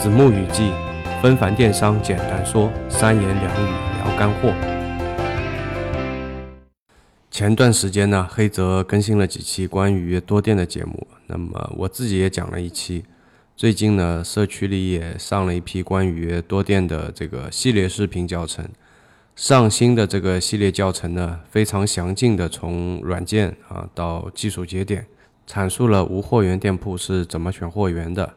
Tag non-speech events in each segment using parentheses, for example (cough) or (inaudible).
子木雨季，纷繁电商简单说，三言两语聊干货。前段时间呢，黑泽更新了几期关于多店的节目，那么我自己也讲了一期。最近呢，社区里也上了一批关于多店的这个系列视频教程。上新的这个系列教程呢，非常详尽的从软件啊到技术节点，阐述了无货源店铺是怎么选货源的。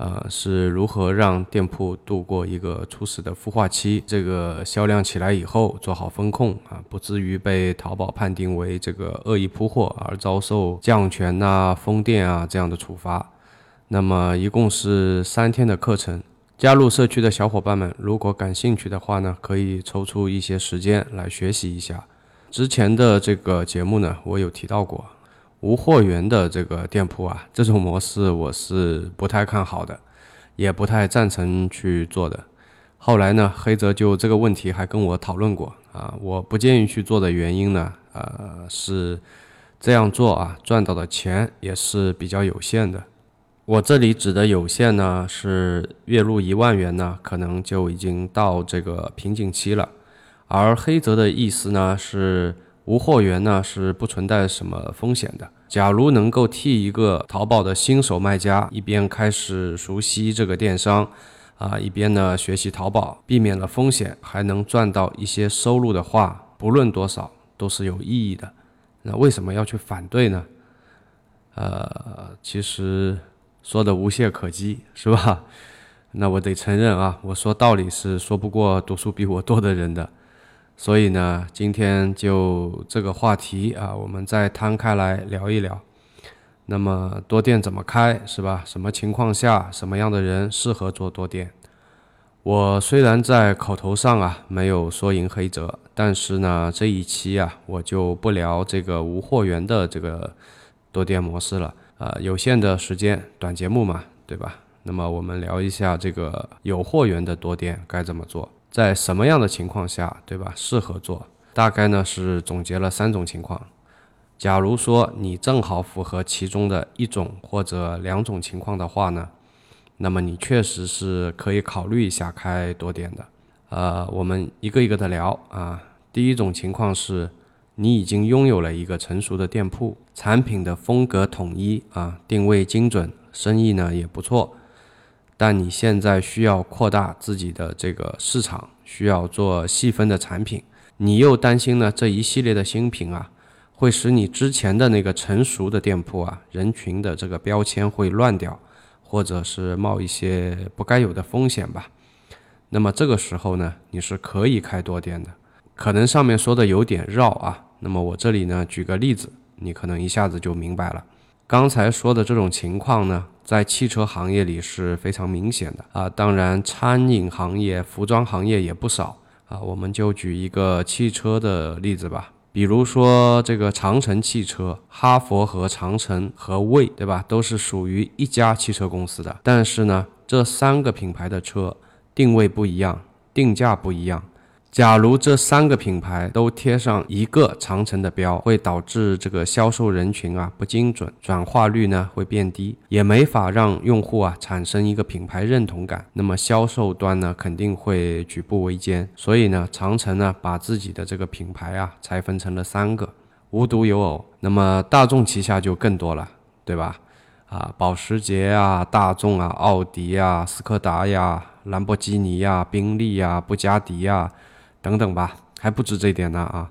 呃，是如何让店铺度过一个初始的孵化期？这个销量起来以后，做好风控啊，不至于被淘宝判定为这个恶意铺货而遭受降权呐、封店啊这样的处罚。那么一共是三天的课程，加入社区的小伙伴们，如果感兴趣的话呢，可以抽出一些时间来学习一下。之前的这个节目呢，我有提到过。无货源的这个店铺啊，这种模式我是不太看好的，也不太赞成去做的。后来呢，黑泽就这个问题还跟我讨论过啊，我不建议去做的原因呢，呃，是这样做啊，赚到的钱也是比较有限的。我这里指的有限呢，是月入一万元呢，可能就已经到这个瓶颈期了。而黑泽的意思呢是。无货源呢是不存在什么风险的。假如能够替一个淘宝的新手卖家一边开始熟悉这个电商，啊，一边呢学习淘宝，避免了风险，还能赚到一些收入的话，不论多少都是有意义的。那为什么要去反对呢？呃，其实说的无懈可击，是吧？(laughs) 那我得承认啊，我说道理是说不过读书比我多的人的。所以呢，今天就这个话题啊，我们再摊开来聊一聊。那么多店怎么开，是吧？什么情况下，什么样的人适合做多店？我虽然在口头上啊没有说赢黑泽，但是呢，这一期啊我就不聊这个无货源的这个多店模式了。啊，有限的时间，短节目嘛，对吧？那么我们聊一下这个有货源的多店该怎么做。在什么样的情况下，对吧？适合做？大概呢是总结了三种情况。假如说你正好符合其中的一种或者两种情况的话呢，那么你确实是可以考虑一下开多店的。呃，我们一个一个的聊啊。第一种情况是，你已经拥有了一个成熟的店铺，产品的风格统一啊，定位精准，生意呢也不错。但你现在需要扩大自己的这个市场，需要做细分的产品，你又担心呢这一系列的新品啊，会使你之前的那个成熟的店铺啊人群的这个标签会乱掉，或者是冒一些不该有的风险吧。那么这个时候呢，你是可以开多店的。可能上面说的有点绕啊，那么我这里呢举个例子，你可能一下子就明白了。刚才说的这种情况呢。在汽车行业里是非常明显的啊，当然餐饮行业、服装行业也不少啊。我们就举一个汽车的例子吧，比如说这个长城汽车，哈佛和长城和魏，对吧？都是属于一家汽车公司的，但是呢，这三个品牌的车定位不一样，定价不一样。假如这三个品牌都贴上一个长城的标，会导致这个销售人群啊不精准，转化率呢会变低，也没法让用户啊产生一个品牌认同感。那么销售端呢肯定会举步维艰。所以呢，长城呢把自己的这个品牌啊拆分成了三个，无独有偶。那么大众旗下就更多了，对吧？啊，保时捷啊，大众啊，奥迪啊，斯柯达呀，兰博基尼呀，宾利呀，布加迪呀。等等吧，还不止这点呢啊，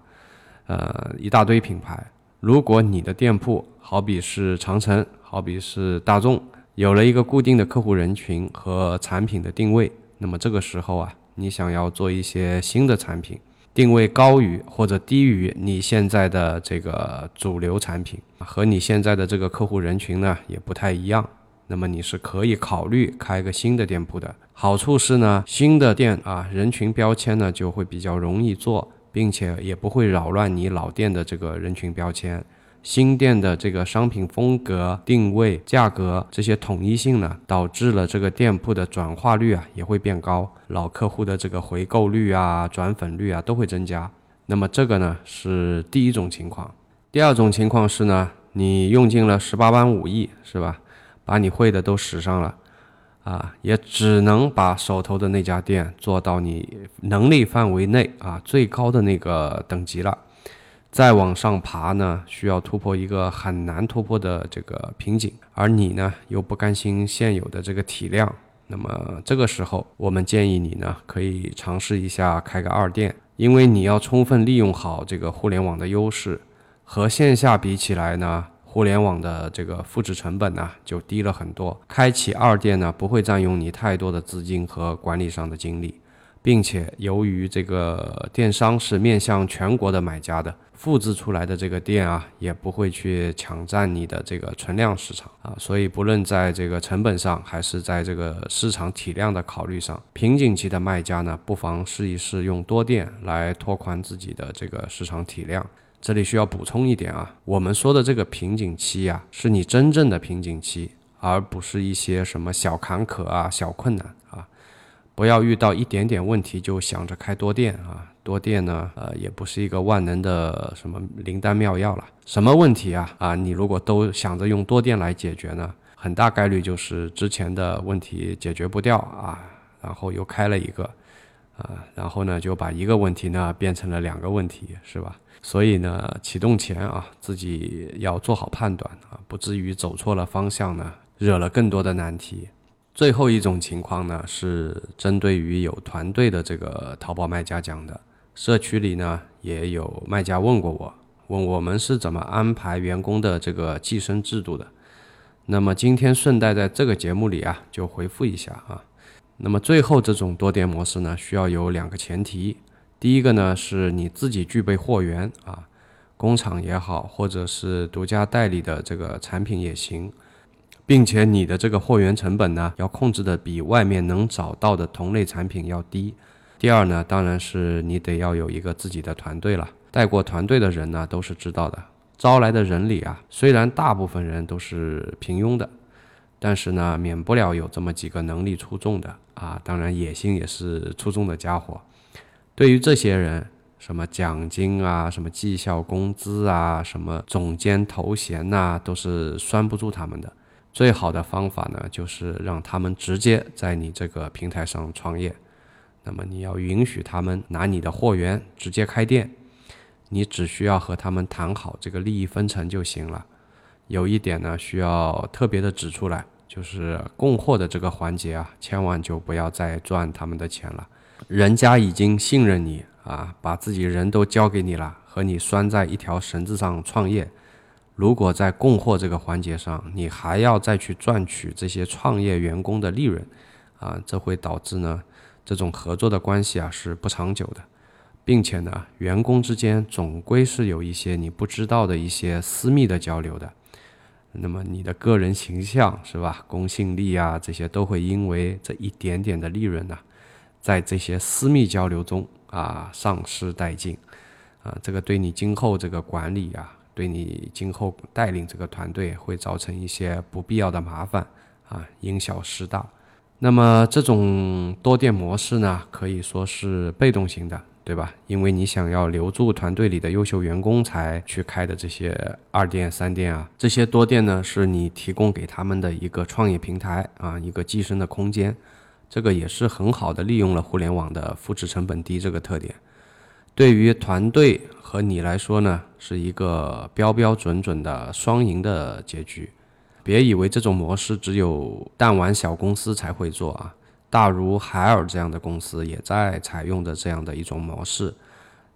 呃，一大堆品牌。如果你的店铺好比是长城，好比是大众，有了一个固定的客户人群和产品的定位，那么这个时候啊，你想要做一些新的产品，定位高于或者低于你现在的这个主流产品，和你现在的这个客户人群呢也不太一样。那么你是可以考虑开个新的店铺的。好处是呢，新的店啊，人群标签呢就会比较容易做，并且也不会扰乱你老店的这个人群标签。新店的这个商品风格、定位、价格这些统一性呢，导致了这个店铺的转化率啊也会变高，老客户的这个回购率啊、转粉率啊都会增加。那么这个呢是第一种情况。第二种情况是呢，你用尽了十八般武艺，是吧？把你会的都使上了，啊，也只能把手头的那家店做到你能力范围内啊最高的那个等级了。再往上爬呢，需要突破一个很难突破的这个瓶颈，而你呢又不甘心现有的这个体量，那么这个时候，我们建议你呢可以尝试一下开个二店，因为你要充分利用好这个互联网的优势，和线下比起来呢，互联网的这个复制成本呢就低了很多。开启二店呢不会占用你太多的资金和管理上的精力，并且由于这个电商是面向全国的买家的。复制出来的这个店啊，也不会去抢占你的这个存量市场啊，所以不论在这个成本上，还是在这个市场体量的考虑上，瓶颈期的卖家呢，不妨试一试用多店来拓宽自己的这个市场体量。这里需要补充一点啊，我们说的这个瓶颈期呀，是你真正的瓶颈期，而不是一些什么小坎坷啊、小困难。不要遇到一点点问题就想着开多店啊。多店呢，呃，也不是一个万能的什么灵丹妙药了。什么问题啊？啊，你如果都想着用多店来解决呢，很大概率就是之前的问题解决不掉啊，然后又开了一个，啊，然后呢就把一个问题呢变成了两个问题，是吧？所以呢，启动前啊，自己要做好判断啊，不至于走错了方向呢，惹了更多的难题。最后一种情况呢，是针对于有团队的这个淘宝卖家讲的。社区里呢，也有卖家问过我，问我们是怎么安排员工的这个计生制度的。那么今天顺带在这个节目里啊，就回复一下啊。那么最后这种多店模式呢，需要有两个前提。第一个呢，是你自己具备货源啊，工厂也好，或者是独家代理的这个产品也行，并且你的这个货源成本呢，要控制的比外面能找到的同类产品要低。第二呢，当然是你得要有一个自己的团队了。带过团队的人呢，都是知道的。招来的人里啊，虽然大部分人都是平庸的，但是呢，免不了有这么几个能力出众的啊，当然野心也是出众的家伙。对于这些人，什么奖金啊，什么绩效工资啊，什么总监头衔呐，都是拴不住他们的。最好的方法呢，就是让他们直接在你这个平台上创业。那么你要允许他们拿你的货源直接开店，你只需要和他们谈好这个利益分成就行了。有一点呢，需要特别的指出来，就是供货的这个环节啊，千万就不要再赚他们的钱了。人家已经信任你啊，把自己人都交给你了，和你拴在一条绳子上创业。如果在供货这个环节上，你还要再去赚取这些创业员工的利润，啊，这会导致呢。这种合作的关系啊是不长久的，并且呢，员工之间总归是有一些你不知道的一些私密的交流的。那么你的个人形象是吧，公信力啊这些都会因为这一点点的利润呢，在这些私密交流中啊丧失殆尽啊，这个对你今后这个管理啊，对你今后带领这个团队会造成一些不必要的麻烦啊，因小失大。那么这种多店模式呢，可以说是被动型的，对吧？因为你想要留住团队里的优秀员工才去开的这些二店、三店啊，这些多店呢，是你提供给他们的一个创业平台啊，一个寄生的空间。这个也是很好的利用了互联网的复制成本低这个特点。对于团队和你来说呢，是一个标标准准的双赢的结局。别以为这种模式只有弹丸小公司才会做啊，大如海尔这样的公司也在采用的这样的一种模式，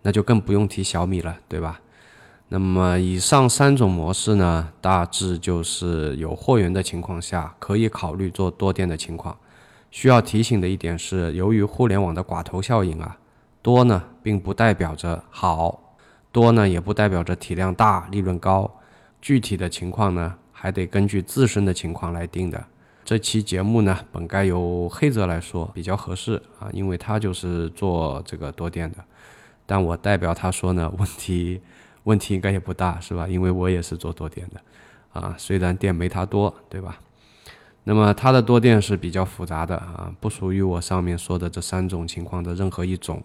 那就更不用提小米了，对吧？那么以上三种模式呢，大致就是有货源的情况下可以考虑做多店的情况。需要提醒的一点是，由于互联网的寡头效应啊，多呢并不代表着好，多呢也不代表着体量大、利润高，具体的情况呢？还得根据自身的情况来定的。这期节目呢，本该由黑泽来说比较合适啊，因为他就是做这个多店的。但我代表他说呢，问题 (laughs) 问题应该也不大，是吧？因为我也是做多店的啊，虽然店没他多，对吧？那么他的多店是比较复杂的啊，不属于我上面说的这三种情况的任何一种，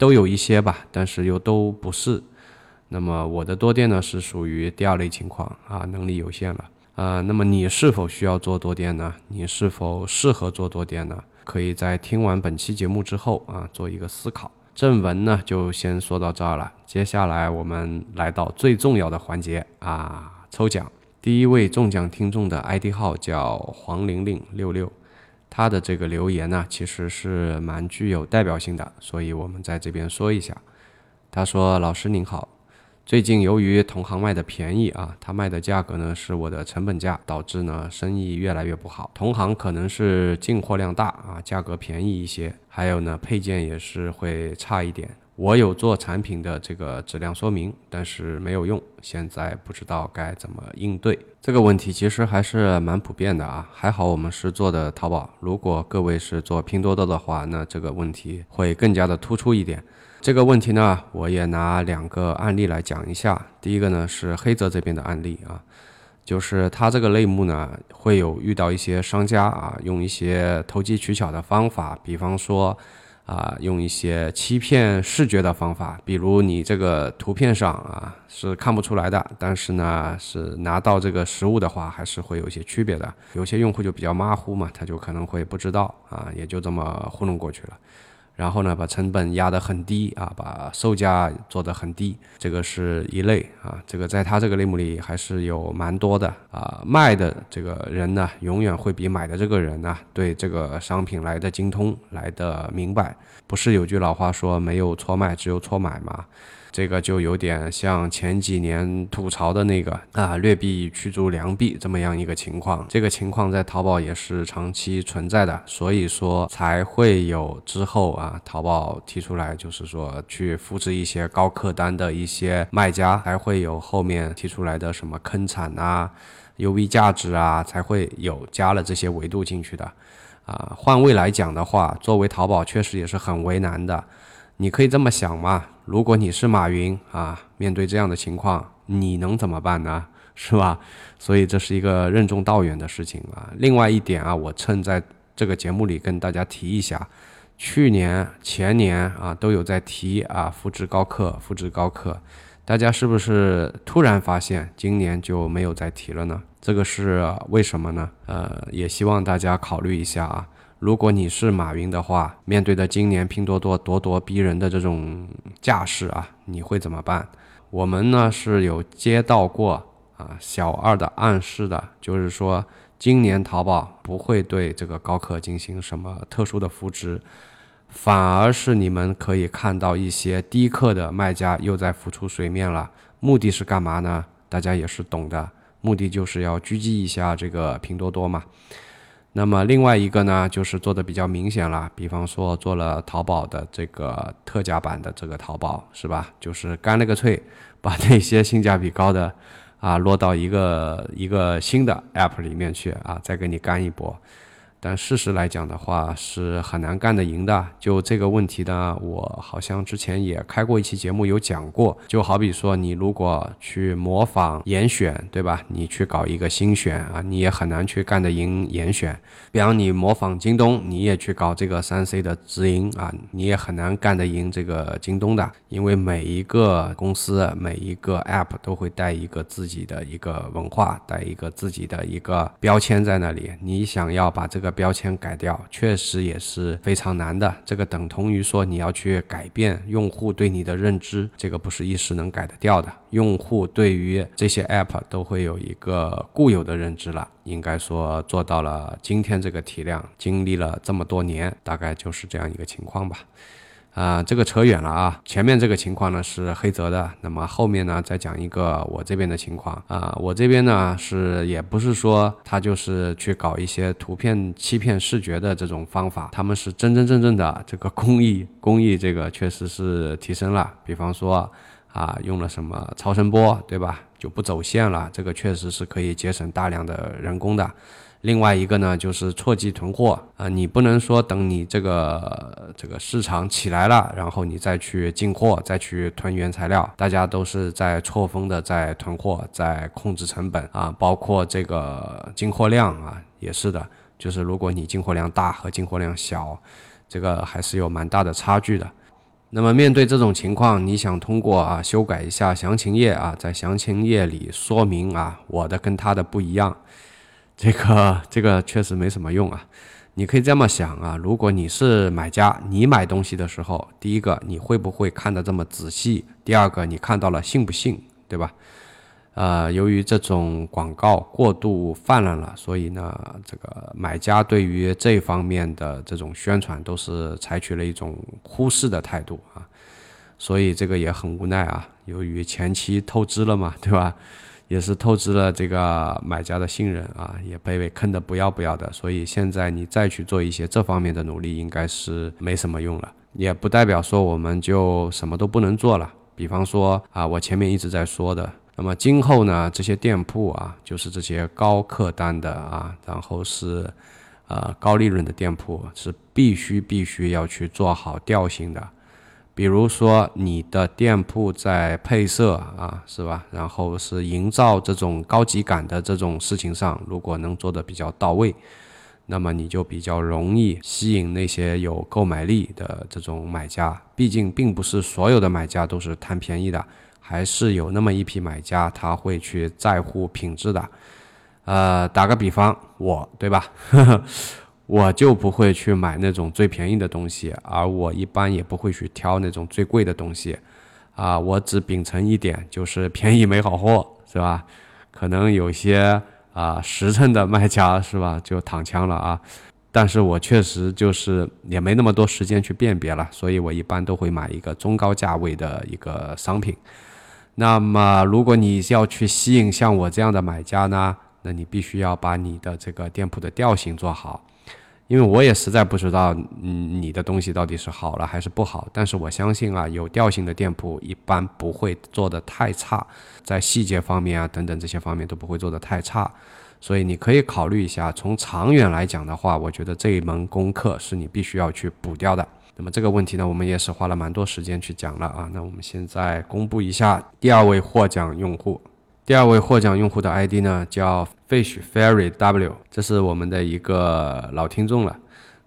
都有一些吧，但是又都不是。那么我的多店呢，是属于第二类情况啊，能力有限了。啊，那么你是否需要做多店呢？你是否适合做多店呢？可以在听完本期节目之后啊，做一个思考。正文呢，就先说到这儿了。接下来我们来到最重要的环节啊，抽奖。第一位中奖听众的 ID 号叫黄玲玲六六，他的这个留言呢，其实是蛮具有代表性的，所以我们在这边说一下。他说：“老师您好。”最近由于同行卖的便宜啊，他卖的价格呢是我的成本价，导致呢生意越来越不好。同行可能是进货量大啊，价格便宜一些，还有呢配件也是会差一点。我有做产品的这个质量说明，但是没有用，现在不知道该怎么应对这个问题。其实还是蛮普遍的啊，还好我们是做的淘宝，如果各位是做拼多多的话，那这个问题会更加的突出一点。这个问题呢，我也拿两个案例来讲一下。第一个呢是黑泽这边的案例啊，就是他这个类目呢会有遇到一些商家啊，用一些投机取巧的方法，比方说啊，用一些欺骗视觉的方法，比如你这个图片上啊是看不出来的，但是呢是拿到这个实物的话，还是会有一些区别的。有些用户就比较马虎嘛，他就可能会不知道啊，也就这么糊弄过去了。然后呢，把成本压得很低啊，把售价做得很低，这个是一类啊。这个在他这个类目里还是有蛮多的啊。卖的这个人呢，永远会比买的这个人呢，对这个商品来的精通，来的明白。不是有句老话说，没有错卖，只有错买吗？这个就有点像前几年吐槽的那个啊，劣币驱逐良币这么样一个情况。这个情况在淘宝也是长期存在的，所以说才会有之后啊，淘宝提出来就是说去复制一些高客单的一些卖家，还会有后面提出来的什么坑产啊、UV 价值啊，才会有加了这些维度进去的。啊，换位来讲的话，作为淘宝确实也是很为难的。你可以这么想嘛？如果你是马云啊，面对这样的情况，你能怎么办呢？(laughs) 是吧？所以这是一个任重道远的事情啊。另外一点啊，我趁在这个节目里跟大家提一下，去年、前年啊都有在提啊，复制高客，复制高客，大家是不是突然发现今年就没有再提了呢？这个是为什么呢？呃，也希望大家考虑一下啊。如果你是马云的话，面对着今年拼多多咄咄逼人的这种架势啊，你会怎么办？我们呢是有接到过啊小二的暗示的，就是说今年淘宝不会对这个高客进行什么特殊的扶持，反而是你们可以看到一些低客的卖家又在浮出水面了。目的是干嘛呢？大家也是懂的，目的就是要狙击一下这个拼多多嘛。那么另外一个呢，就是做的比较明显了，比方说做了淘宝的这个特价版的这个淘宝，是吧？就是干了个脆，把那些性价比高的啊落到一个一个新的 app 里面去啊，再给你干一波。但事实来讲的话，是很难干得赢的。就这个问题呢，我好像之前也开过一期节目有讲过。就好比说，你如果去模仿严选，对吧？你去搞一个新选啊，你也很难去干得赢严选。比方你模仿京东，你也去搞这个三 C 的直营啊，你也很难干得赢这个京东的。因为每一个公司、每一个 app 都会带一个自己的一个文化，带一个自己的一个标签在那里。你想要把这个标签改掉，确实也是非常难的。这个等同于说你要去改变用户对你的认知，这个不是一时能改得掉的。用户对于这些 app 都会有一个固有的认知了。应该说做到了今天这个体量，经历了这么多年，大概就是这样一个情况吧。啊，这个扯远了啊！前面这个情况呢是黑泽的，那么后面呢再讲一个我这边的情况啊。我这边呢是也不是说他就是去搞一些图片欺骗视觉的这种方法，他们是真真正正的这个工艺工艺，这个确实是提升了。比方说啊，用了什么超声波，对吧？就不走线了，这个确实是可以节省大量的人工的。另外一个呢，就是错季囤货。啊，你不能说等你这个这个市场起来了，然后你再去进货，再去囤原材料，大家都是在错峰的在囤货，在控制成本。啊，包括这个进货量啊，也是的，就是如果你进货量大和进货量小，这个还是有蛮大的差距的。那么面对这种情况，你想通过啊修改一下详情页啊，在详情页里说明啊我的跟他的不一样，这个这个确实没什么用啊。你可以这么想啊，如果你是买家，你买东西的时候，第一个你会不会看得这么仔细？第二个你看到了信不信，对吧？呃，由于这种广告过度泛滥了，所以呢，这个买家对于这方面的这种宣传都是采取了一种忽视的态度啊，所以这个也很无奈啊。由于前期透支了嘛，对吧？也是透支了这个买家的信任啊，也被被坑得不要不要的。所以现在你再去做一些这方面的努力，应该是没什么用了。也不代表说我们就什么都不能做了。比方说啊，我前面一直在说的。那么今后呢，这些店铺啊，就是这些高客单的啊，然后是，呃，高利润的店铺，是必须必须要去做好调性的。比如说你的店铺在配色啊，是吧？然后是营造这种高级感的这种事情上，如果能做得比较到位，那么你就比较容易吸引那些有购买力的这种买家。毕竟并不是所有的买家都是贪便宜的。还是有那么一批买家，他会去在乎品质的。呃，打个比方，我对吧？(laughs) 我就不会去买那种最便宜的东西，而我一般也不会去挑那种最贵的东西。啊，我只秉承一点，就是便宜没好货，是吧？可能有些啊实诚的卖家是吧，就躺枪了啊。但是我确实就是也没那么多时间去辨别了，所以我一般都会买一个中高价位的一个商品。那么，如果你要去吸引像我这样的买家呢，那你必须要把你的这个店铺的调性做好，因为我也实在不知道，嗯，你的东西到底是好了还是不好。但是我相信啊，有调性的店铺一般不会做的太差，在细节方面啊等等这些方面都不会做的太差，所以你可以考虑一下。从长远来讲的话，我觉得这一门功课是你必须要去补掉的。那么这个问题呢，我们也是花了蛮多时间去讲了啊。那我们现在公布一下第二位获奖用户。第二位获奖用户的 ID 呢叫 Fish Fairy W，这是我们的一个老听众了。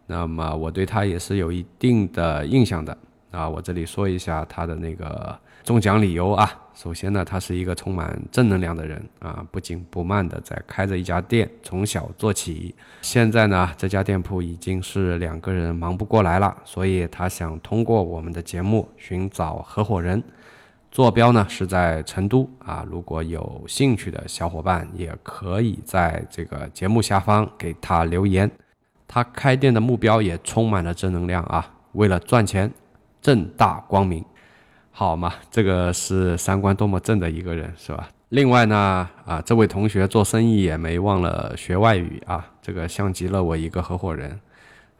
那么我对他也是有一定的印象的啊。我这里说一下他的那个。中奖理由啊，首先呢，他是一个充满正能量的人啊，不紧不慢的在开着一家店，从小做起。现在呢，这家店铺已经是两个人忙不过来了，所以他想通过我们的节目寻找合伙人，坐标呢是在成都啊。如果有兴趣的小伙伴，也可以在这个节目下方给他留言。他开店的目标也充满了正能量啊，为了赚钱，正大光明。好嘛，这个是三观多么正的一个人，是吧？另外呢，啊，这位同学做生意也没忘了学外语啊，这个像极了我一个合伙人。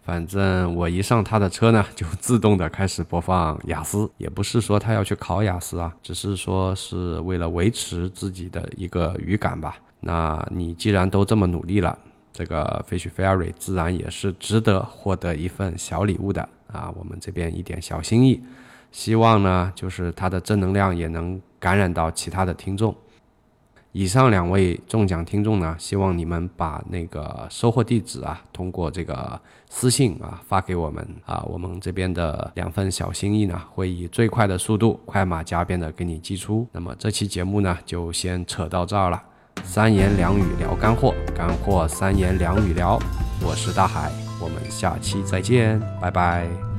反正我一上他的车呢，就自动的开始播放雅思，也不是说他要去考雅思啊，只是说是为了维持自己的一个语感吧。那你既然都这么努力了，这个 Fish Fairy 自然也是值得获得一份小礼物的啊，我们这边一点小心意。希望呢，就是他的正能量也能感染到其他的听众。以上两位中奖听众呢，希望你们把那个收货地址啊，通过这个私信啊发给我们啊，我们这边的两份小心意呢，会以最快的速度，快马加鞭的给你寄出。那么这期节目呢，就先扯到这儿了。三言两语聊干货，干货三言两语聊。我是大海，我们下期再见，拜拜。